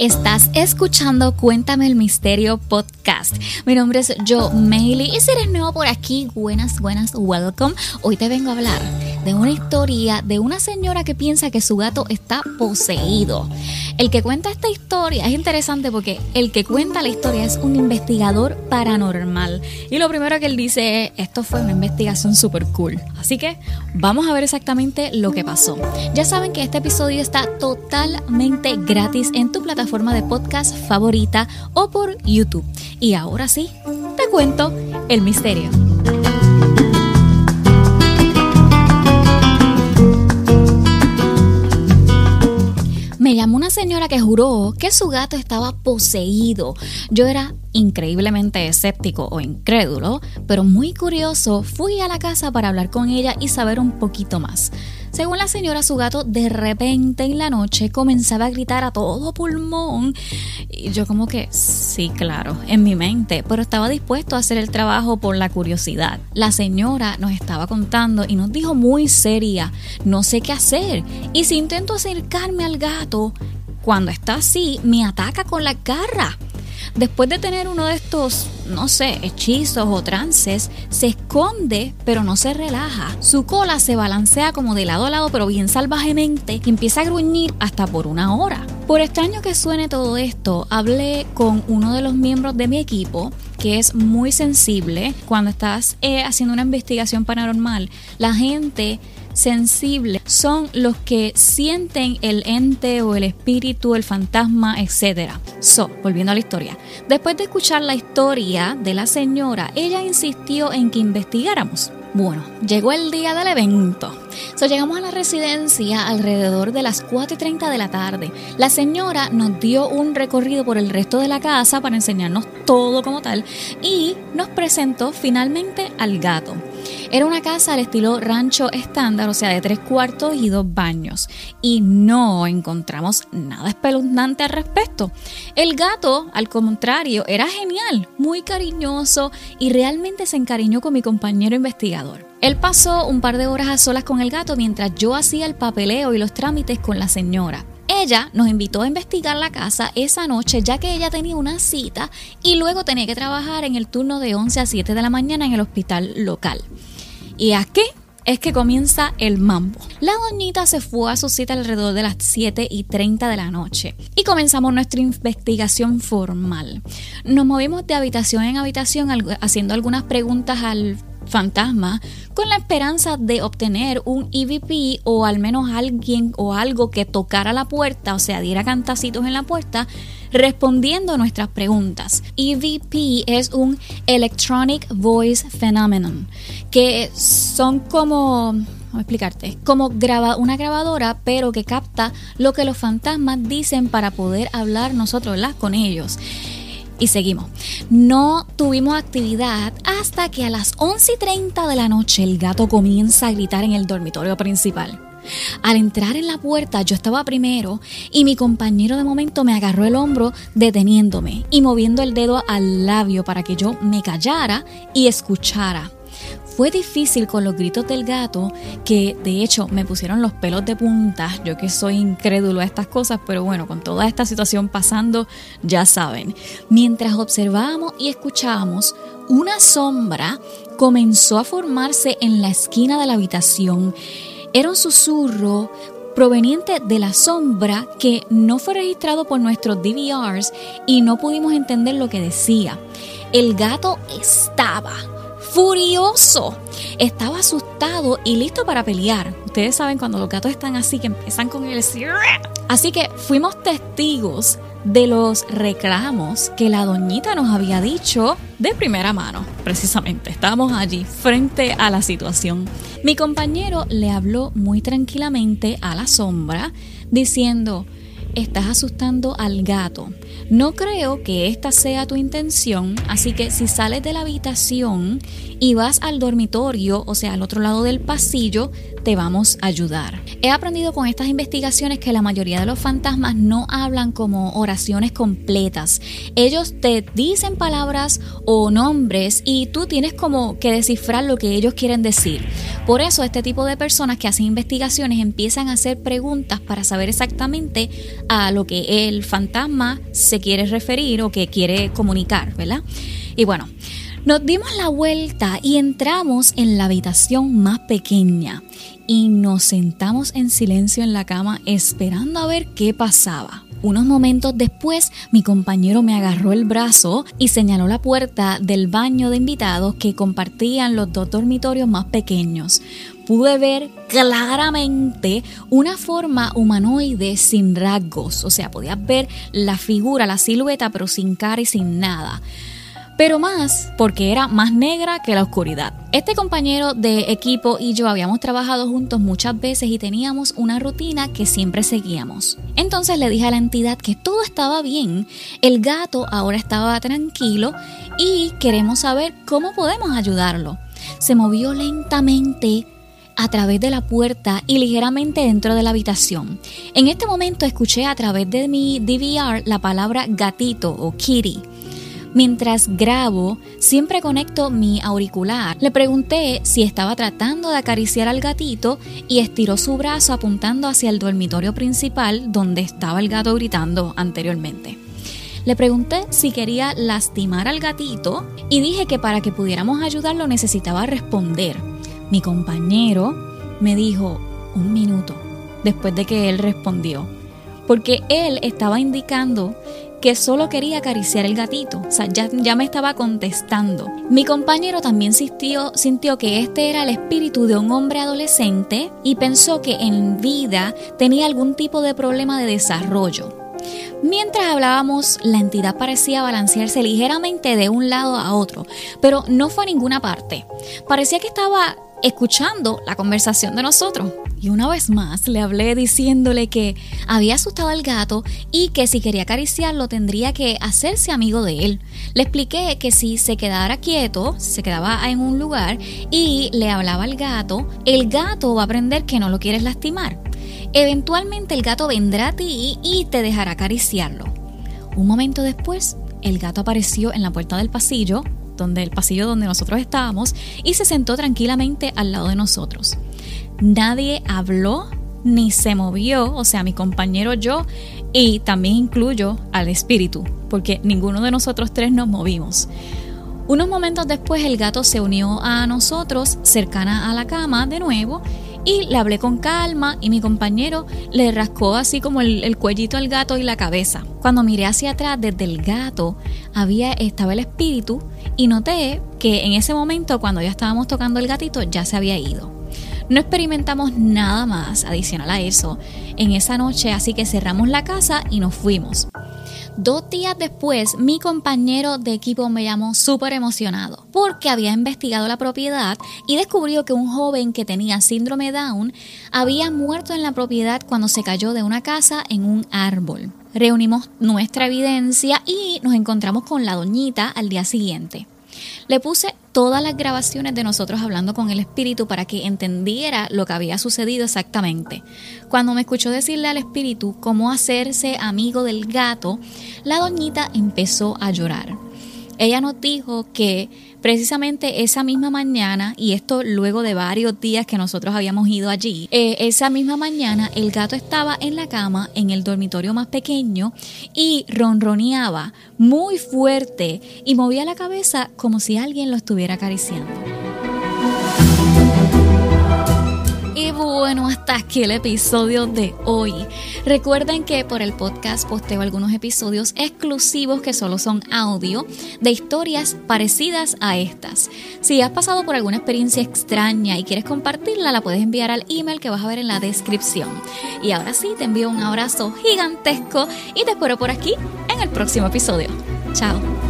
Estás escuchando Cuéntame el Misterio Podcast. Mi nombre es Joe Mailey y si eres nuevo por aquí, buenas, buenas, welcome. Hoy te vengo a hablar de una historia de una señora que piensa que su gato está poseído. El que cuenta esta historia es interesante porque el que cuenta la historia es un investigador paranormal. Y lo primero que él dice es, esto fue una investigación super cool. Así que vamos a ver exactamente lo que pasó. Ya saben que este episodio está totalmente gratis en tu plataforma forma de podcast favorita o por YouTube. Y ahora sí, te cuento el misterio. Señora que juró que su gato estaba poseído. Yo era increíblemente escéptico o incrédulo, pero muy curioso, fui a la casa para hablar con ella y saber un poquito más. Según la señora, su gato de repente en la noche comenzaba a gritar a todo pulmón. Y yo como que, sí, claro, en mi mente, pero estaba dispuesto a hacer el trabajo por la curiosidad. La señora nos estaba contando y nos dijo muy seria, no sé qué hacer. Y si intento acercarme al gato, cuando está así, me ataca con la garra. Después de tener uno de estos, no sé, hechizos o trances, se esconde pero no se relaja. Su cola se balancea como de lado a lado pero bien salvajemente y empieza a gruñir hasta por una hora. Por extraño que suene todo esto, hablé con uno de los miembros de mi equipo que es muy sensible cuando estás eh, haciendo una investigación paranormal. La gente sensible son los que sienten el ente o el espíritu, el fantasma, etc. So, volviendo a la historia. Después de escuchar la historia de la señora, ella insistió en que investigáramos. Bueno, llegó el día del evento. So, llegamos a la residencia alrededor de las 4 y 30 de la tarde. La señora nos dio un recorrido por el resto de la casa para enseñarnos todo como tal y nos presentó finalmente al gato. Era una casa al estilo rancho estándar, o sea, de tres cuartos y dos baños. Y no encontramos nada espeluznante al respecto. El gato, al contrario, era genial, muy cariñoso y realmente se encariñó con mi compañero investigador. Él pasó un par de horas a solas con el gato mientras yo hacía el papeleo y los trámites con la señora. Ella nos invitó a investigar la casa esa noche ya que ella tenía una cita y luego tenía que trabajar en el turno de 11 a 7 de la mañana en el hospital local. Y aquí es que comienza el mambo. La doñita se fue a su cita alrededor de las 7 y 30 de la noche y comenzamos nuestra investigación formal. Nos movimos de habitación en habitación haciendo algunas preguntas al fantasma con la esperanza de obtener un EVP o al menos alguien o algo que tocara la puerta, o sea, diera cantacitos en la puerta, respondiendo a nuestras preguntas. EVP es un Electronic Voice Phenomenon, que son como Vamos a explicarte. Como graba una grabadora, pero que capta lo que los fantasmas dicen para poder hablar nosotros con ellos. Y seguimos. No tuvimos actividad hasta que a las 11 y 30 de la noche el gato comienza a gritar en el dormitorio principal. Al entrar en la puerta yo estaba primero y mi compañero de momento me agarró el hombro deteniéndome y moviendo el dedo al labio para que yo me callara y escuchara. Fue difícil con los gritos del gato, que de hecho me pusieron los pelos de punta, yo que soy incrédulo a estas cosas, pero bueno, con toda esta situación pasando, ya saben. Mientras observábamos y escuchábamos, una sombra comenzó a formarse en la esquina de la habitación. Era un susurro proveniente de la sombra que no fue registrado por nuestros DVRs y no pudimos entender lo que decía. El gato estaba furioso. Estaba asustado y listo para pelear. Ustedes saben cuando los gatos están así, que empiezan con el... Así que fuimos testigos de los reclamos que la doñita nos había dicho de primera mano, precisamente. Estábamos allí frente a la situación. Mi compañero le habló muy tranquilamente a la sombra diciendo, estás asustando al gato. No creo que esta sea tu intención, así que si sales de la habitación y vas al dormitorio, o sea, al otro lado del pasillo, te vamos a ayudar. He aprendido con estas investigaciones que la mayoría de los fantasmas no hablan como oraciones completas. Ellos te dicen palabras o nombres y tú tienes como que descifrar lo que ellos quieren decir. Por eso este tipo de personas que hacen investigaciones empiezan a hacer preguntas para saber exactamente a lo que el fantasma se quiere referir o que quiere comunicar, ¿verdad? Y bueno, nos dimos la vuelta y entramos en la habitación más pequeña y nos sentamos en silencio en la cama esperando a ver qué pasaba. Unos momentos después, mi compañero me agarró el brazo y señaló la puerta del baño de invitados que compartían los dos dormitorios más pequeños. Pude ver claramente una forma humanoide sin rasgos, o sea, podías ver la figura, la silueta, pero sin cara y sin nada pero más porque era más negra que la oscuridad. Este compañero de equipo y yo habíamos trabajado juntos muchas veces y teníamos una rutina que siempre seguíamos. Entonces le dije a la entidad que todo estaba bien, el gato ahora estaba tranquilo y queremos saber cómo podemos ayudarlo. Se movió lentamente a través de la puerta y ligeramente dentro de la habitación. En este momento escuché a través de mi DVR la palabra gatito o kitty. Mientras grabo, siempre conecto mi auricular. Le pregunté si estaba tratando de acariciar al gatito y estiró su brazo apuntando hacia el dormitorio principal donde estaba el gato gritando anteriormente. Le pregunté si quería lastimar al gatito y dije que para que pudiéramos ayudarlo necesitaba responder. Mi compañero me dijo un minuto después de que él respondió, porque él estaba indicando que solo quería acariciar el gatito. O sea, ya, me estaba contestando. Mi compañero también sintió, sintió que este era el espíritu de un hombre adolescente y pensó que en vida tenía algún tipo de problema de desarrollo. Mientras hablábamos, la entidad parecía balancearse ligeramente de un lado a otro, pero no fue a ninguna parte. Parecía que estaba escuchando la conversación de nosotros. Y una vez más le hablé diciéndole que había asustado al gato y que si quería acariciarlo tendría que hacerse amigo de él. Le expliqué que si se quedara quieto, se quedaba en un lugar y le hablaba al gato, el gato va a aprender que no lo quieres lastimar. Eventualmente el gato vendrá a ti y te dejará acariciarlo. Un momento después, el gato apareció en la puerta del pasillo, donde el pasillo donde nosotros estábamos, y se sentó tranquilamente al lado de nosotros. Nadie habló ni se movió, o sea, mi compañero yo, y también incluyo al espíritu, porque ninguno de nosotros tres nos movimos. Unos momentos después el gato se unió a nosotros cercana a la cama de nuevo y le hablé con calma y mi compañero le rascó así como el, cuellito al gato y la cabeza. Cuando miré hacia atrás desde el gato había estaba el espíritu y noté que en ese momento cuando ya estábamos tocando el gatito ya se había ido. No experimentamos nada más adicional a eso en esa noche, así que cerramos la casa y nos fuimos. Dos días después, mi compañero de equipo me llamó súper emocionado porque había investigado la propiedad y descubrió que un joven que tenía síndrome Down había muerto en la propiedad cuando se cayó de una casa en un árbol. Reunimos nuestra evidencia y nos encontramos con la doñita al día siguiente. Le puse todas las grabaciones de nosotros hablando con el espíritu para que entendiera lo que había sucedido exactamente. Cuando me escuchó decirle al espíritu cómo hacerse amigo del gato, la doñita empezó a llorar. Ella nos dijo que precisamente esa misma mañana, y esto luego de varios días que nosotros habíamos ido allí, eh, esa misma mañana el gato estaba en la cama en el dormitorio más pequeño y ronroneaba muy fuerte y movía la cabeza como si alguien lo estuviera acariciando. Bueno, hasta aquí el episodio de hoy. Recuerden que por el podcast posteo algunos episodios exclusivos que solo son audio de historias parecidas a estas. Si has pasado por alguna experiencia extraña y quieres compartirla, la puedes enviar al email que vas a ver en la descripción. Y ahora sí, te envío un abrazo gigantesco y te espero por aquí en el próximo episodio. Chao.